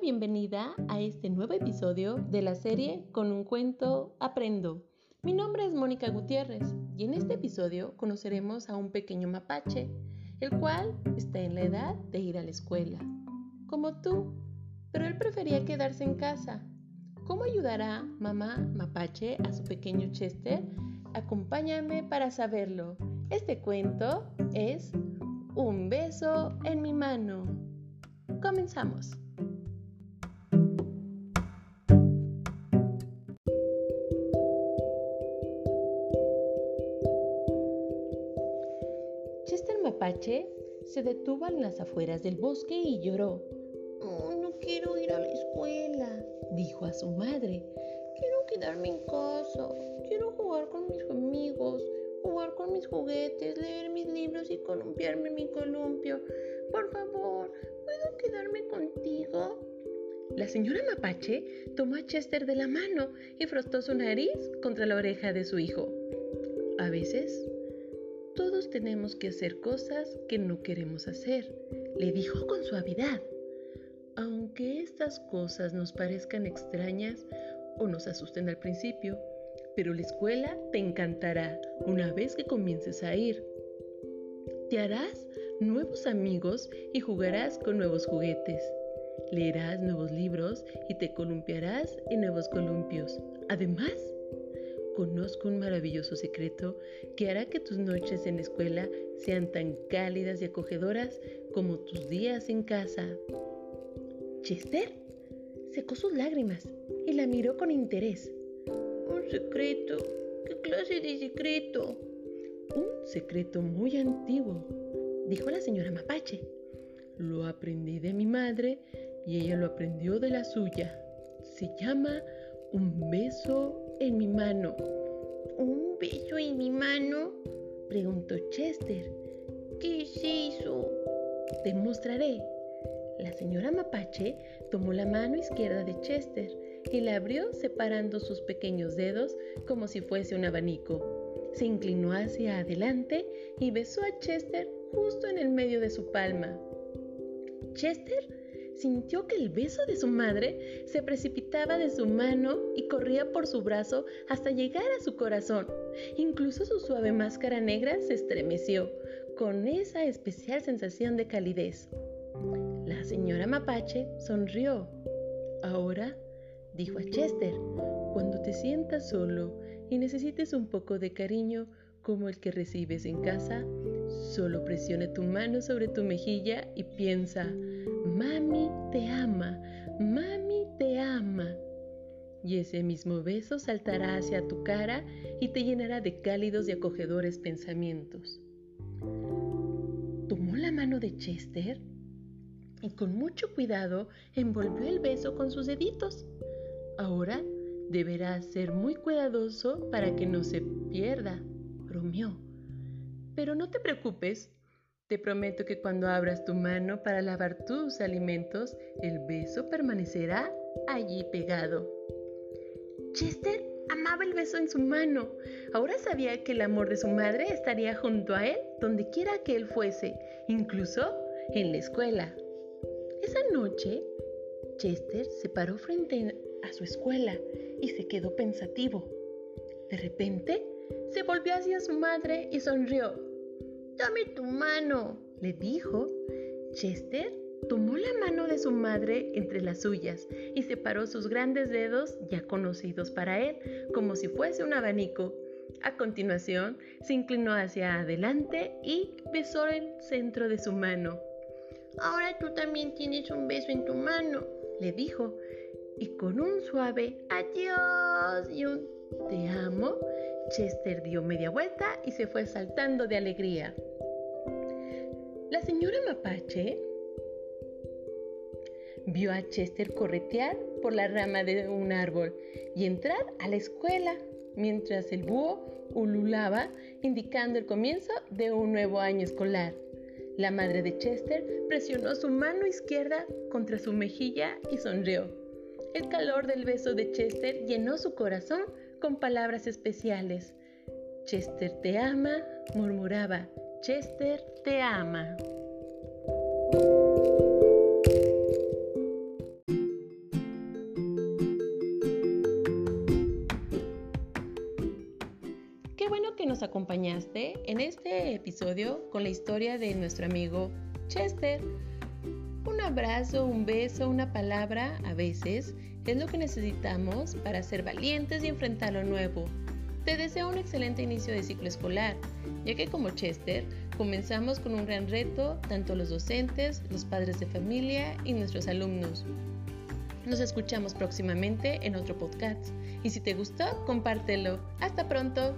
bienvenida a este nuevo episodio de la serie Con un cuento aprendo. Mi nombre es Mónica Gutiérrez y en este episodio conoceremos a un pequeño mapache, el cual está en la edad de ir a la escuela, como tú, pero él prefería quedarse en casa. ¿Cómo ayudará mamá mapache a su pequeño Chester? Acompáñame para saberlo. Este cuento es Un beso en mi mano. Comenzamos. Mapache se detuvo en las afueras del bosque y lloró. Oh, no quiero ir a la escuela, dijo a su madre. Quiero quedarme en casa. Quiero jugar con mis amigos, jugar con mis juguetes, leer mis libros y columpiarme en mi columpio. Por favor, ¿puedo quedarme contigo? La señora Mapache tomó a Chester de la mano y frotó su nariz contra la oreja de su hijo. A veces tenemos que hacer cosas que no queremos hacer, le dijo con suavidad. Aunque estas cosas nos parezcan extrañas o nos asusten al principio, pero la escuela te encantará una vez que comiences a ir. Te harás nuevos amigos y jugarás con nuevos juguetes. Leerás nuevos libros y te columpiarás en nuevos columpios. Además, conozco un maravilloso secreto que hará que tus noches en la escuela sean tan cálidas y acogedoras como tus días en casa. Chester secó sus lágrimas y la miró con interés. Un secreto. ¿Qué clase de secreto? Un secreto muy antiguo, dijo la señora Mapache. Lo aprendí de mi madre y ella lo aprendió de la suya. Se llama un beso en mi mano. ¿Un beso en mi mano? Preguntó Chester. ¿Qué es eso? Te mostraré. La señora Mapache tomó la mano izquierda de Chester y la abrió separando sus pequeños dedos como si fuese un abanico. Se inclinó hacia adelante y besó a Chester justo en el medio de su palma. Chester sintió que el beso de su madre se precipitaba de su mano y corría por su brazo hasta llegar a su corazón. Incluso su suave máscara negra se estremeció con esa especial sensación de calidez. La señora Mapache sonrió. Ahora, dijo a Chester, cuando te sientas solo y necesites un poco de cariño como el que recibes en casa, solo presiona tu mano sobre tu mejilla y piensa, Mami te ama, mami te ama. Y ese mismo beso saltará hacia tu cara y te llenará de cálidos y acogedores pensamientos. Tomó la mano de Chester y con mucho cuidado envolvió el beso con sus deditos. Ahora deberás ser muy cuidadoso para que no se pierda, bromeó. Pero no te preocupes, te prometo que cuando abras tu mano para lavar tus alimentos, el beso permanecerá allí pegado. Chester amaba el beso en su mano. Ahora sabía que el amor de su madre estaría junto a él donde quiera que él fuese, incluso en la escuela. Esa noche, Chester se paró frente a su escuela y se quedó pensativo. De repente, se volvió hacia su madre y sonrió. Dame tu mano, le dijo. Chester tomó la mano de su madre entre las suyas y separó sus grandes dedos, ya conocidos para él, como si fuese un abanico. A continuación, se inclinó hacia adelante y besó el centro de su mano. Ahora tú también tienes un beso en tu mano, le dijo, y con un suave adiós y un te amo, Chester dio media vuelta y se fue saltando de alegría. La señora Mapache vio a Chester corretear por la rama de un árbol y entrar a la escuela, mientras el búho ululaba indicando el comienzo de un nuevo año escolar. La madre de Chester presionó su mano izquierda contra su mejilla y sonrió. El calor del beso de Chester llenó su corazón con palabras especiales. Chester te ama, murmuraba. Chester te ama. Qué bueno que nos acompañaste en este episodio con la historia de nuestro amigo Chester. Un abrazo, un beso, una palabra, a veces, es lo que necesitamos para ser valientes y enfrentar lo nuevo. Te deseo un excelente inicio de ciclo escolar, ya que como Chester comenzamos con un gran reto, tanto los docentes, los padres de familia y nuestros alumnos. Nos escuchamos próximamente en otro podcast y si te gustó, compártelo. Hasta pronto.